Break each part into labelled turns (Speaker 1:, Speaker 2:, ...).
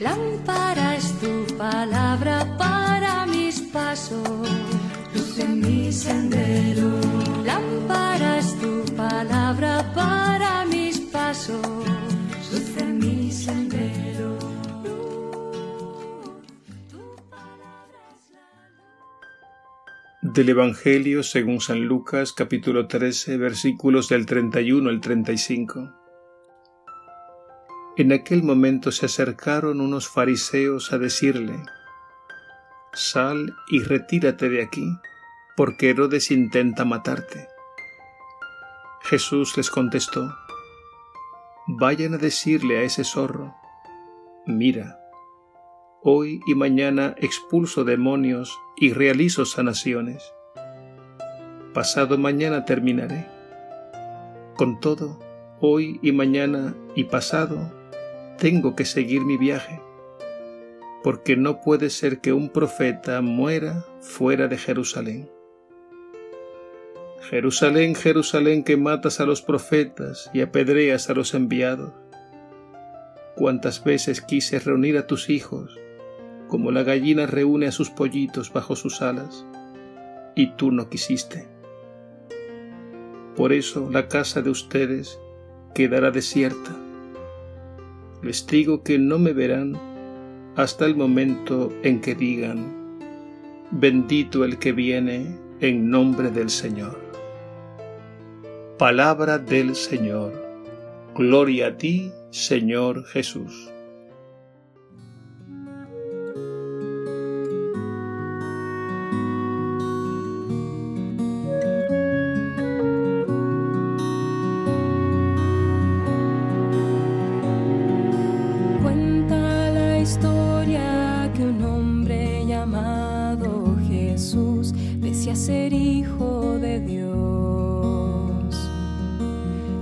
Speaker 1: Lámpara es tu palabra para mis pasos, luz en mi sendero. Lámpara es tu palabra para mis pasos, luz en mi sendero.
Speaker 2: Del Evangelio según San Lucas capítulo 13 versículos del 31 al 35. En aquel momento se acercaron unos fariseos a decirle, Sal y retírate de aquí, porque Herodes intenta matarte. Jesús les contestó, Vayan a decirle a ese zorro, Mira, hoy y mañana expulso demonios y realizo sanaciones. Pasado mañana terminaré. Con todo, hoy y mañana y pasado tengo que seguir mi viaje, porque no puede ser que un profeta muera fuera de Jerusalén. Jerusalén, Jerusalén, que matas a los profetas y apedreas a los enviados. Cuántas veces quise reunir a tus hijos, como la gallina reúne a sus pollitos bajo sus alas, y tú no quisiste. Por eso la casa de ustedes quedará desierta les digo que no me verán hasta el momento en que digan, bendito el que viene en nombre del Señor. Palabra del Señor. Gloria a ti, Señor Jesús.
Speaker 3: Ser hijo de Dios.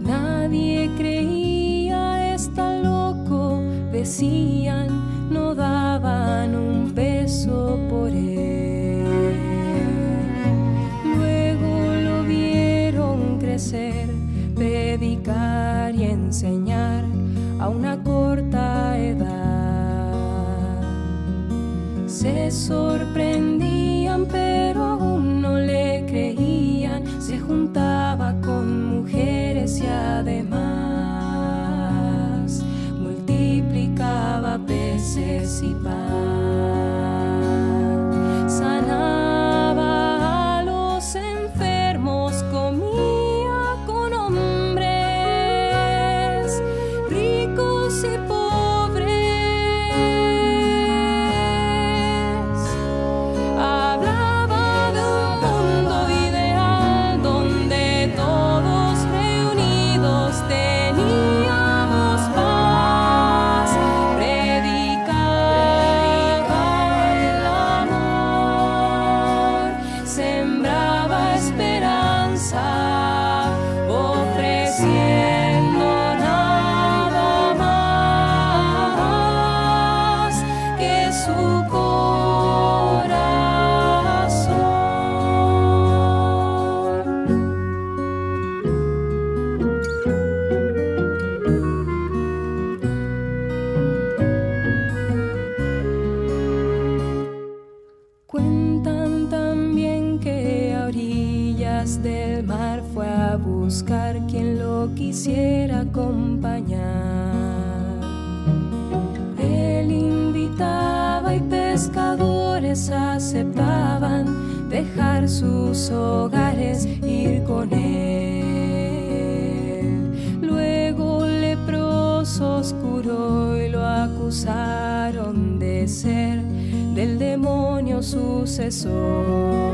Speaker 3: Nadie creía, está loco, decían, no daban un peso por él. Luego lo vieron crecer, predicar y enseñar a una corta edad. Se sorprendían, buscar quien lo quisiera acompañar. Él invitaba y pescadores aceptaban dejar sus hogares, ir con él. Luego leprosos curó y lo acusaron de ser del demonio sucesor.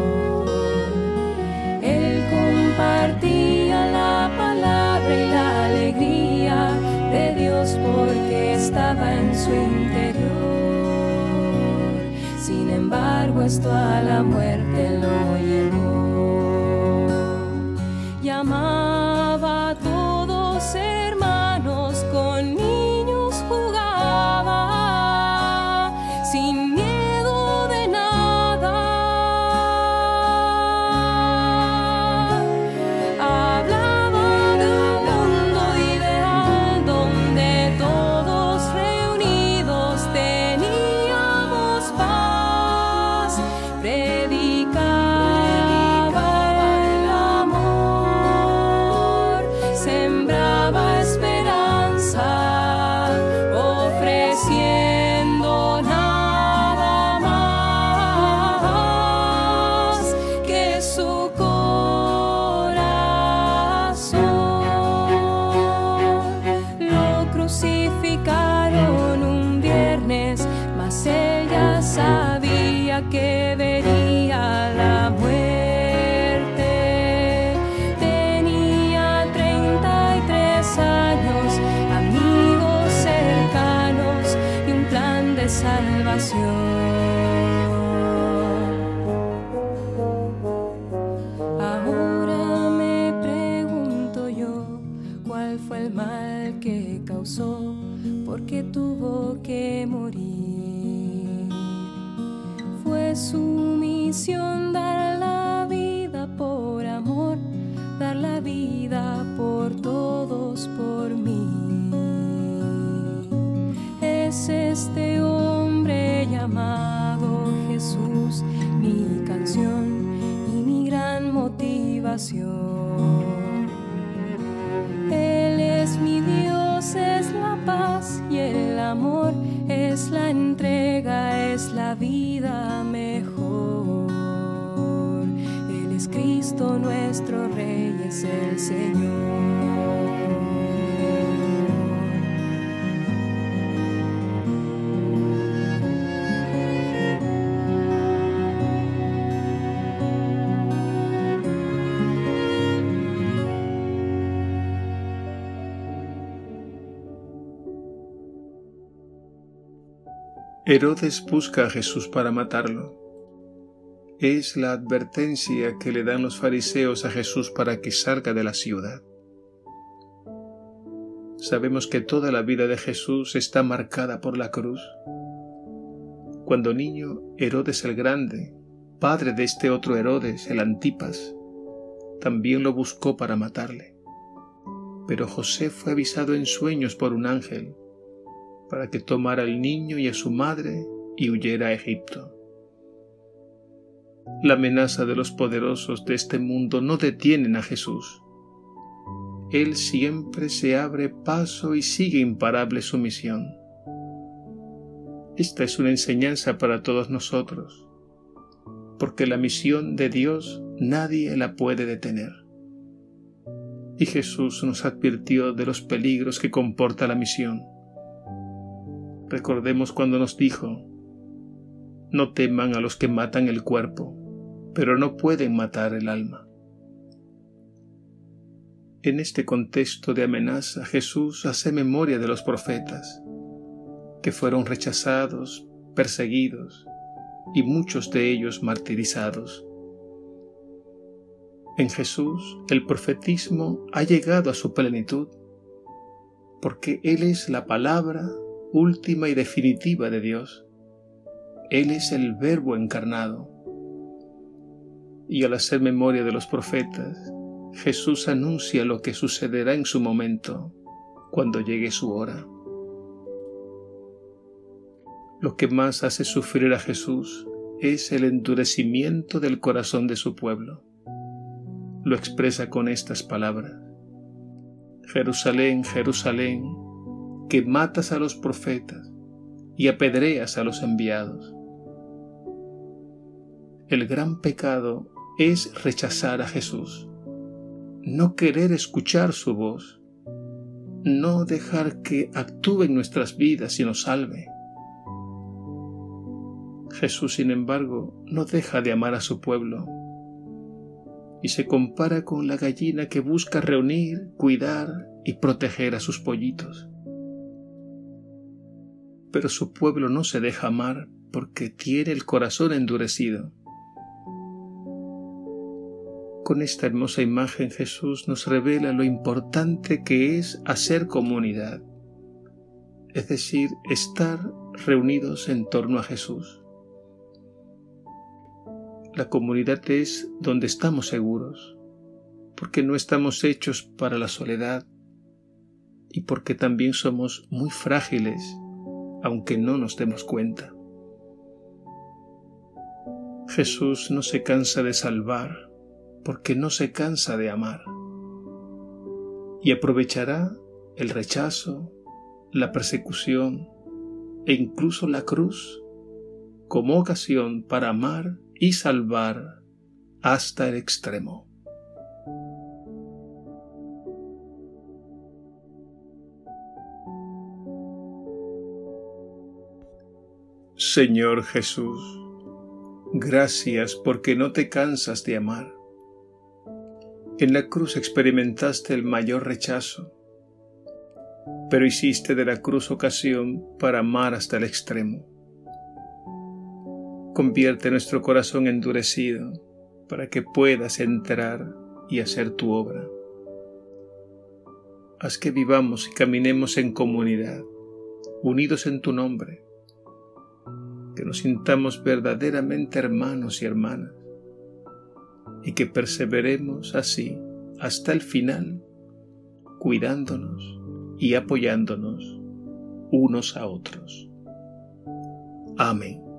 Speaker 3: Embargo, esto a la muerte lo llevó. Llamaba a todos hermanos, salvación. Vida mejor. Él es Cristo nuestro Rey, es el Señor.
Speaker 2: Herodes busca a Jesús para matarlo. Es la advertencia que le dan los fariseos a Jesús para que salga de la ciudad. Sabemos que toda la vida de Jesús está marcada por la cruz. Cuando niño, Herodes el Grande, padre de este otro Herodes, el Antipas, también lo buscó para matarle. Pero José fue avisado en sueños por un ángel para que tomara al niño y a su madre y huyera a Egipto. La amenaza de los poderosos de este mundo no detienen a Jesús. Él siempre se abre paso y sigue imparable su misión. Esta es una enseñanza para todos nosotros, porque la misión de Dios nadie la puede detener. Y Jesús nos advirtió de los peligros que comporta la misión. Recordemos cuando nos dijo, no teman a los que matan el cuerpo, pero no pueden matar el alma. En este contexto de amenaza, Jesús hace memoria de los profetas, que fueron rechazados, perseguidos y muchos de ellos martirizados. En Jesús el profetismo ha llegado a su plenitud, porque Él es la palabra última y definitiva de Dios. Él es el Verbo encarnado. Y al hacer memoria de los profetas, Jesús anuncia lo que sucederá en su momento, cuando llegue su hora. Lo que más hace sufrir a Jesús es el endurecimiento del corazón de su pueblo. Lo expresa con estas palabras. Jerusalén, Jerusalén, que matas a los profetas y apedreas a los enviados. El gran pecado es rechazar a Jesús, no querer escuchar su voz, no dejar que actúe en nuestras vidas y nos salve. Jesús, sin embargo, no deja de amar a su pueblo y se compara con la gallina que busca reunir, cuidar y proteger a sus pollitos pero su pueblo no se deja amar porque tiene el corazón endurecido. Con esta hermosa imagen Jesús nos revela lo importante que es hacer comunidad, es decir, estar reunidos en torno a Jesús. La comunidad es donde estamos seguros, porque no estamos hechos para la soledad y porque también somos muy frágiles aunque no nos demos cuenta. Jesús no se cansa de salvar porque no se cansa de amar y aprovechará el rechazo, la persecución e incluso la cruz como ocasión para amar y salvar hasta el extremo. Señor Jesús, gracias porque no te cansas de amar. En la cruz experimentaste el mayor rechazo, pero hiciste de la cruz ocasión para amar hasta el extremo. Convierte nuestro corazón endurecido para que puedas entrar y hacer tu obra. haz que vivamos y caminemos en comunidad, unidos en tu nombre, que nos sintamos verdaderamente hermanos y hermanas, y que perseveremos así hasta el final, cuidándonos y apoyándonos unos a otros. Amén.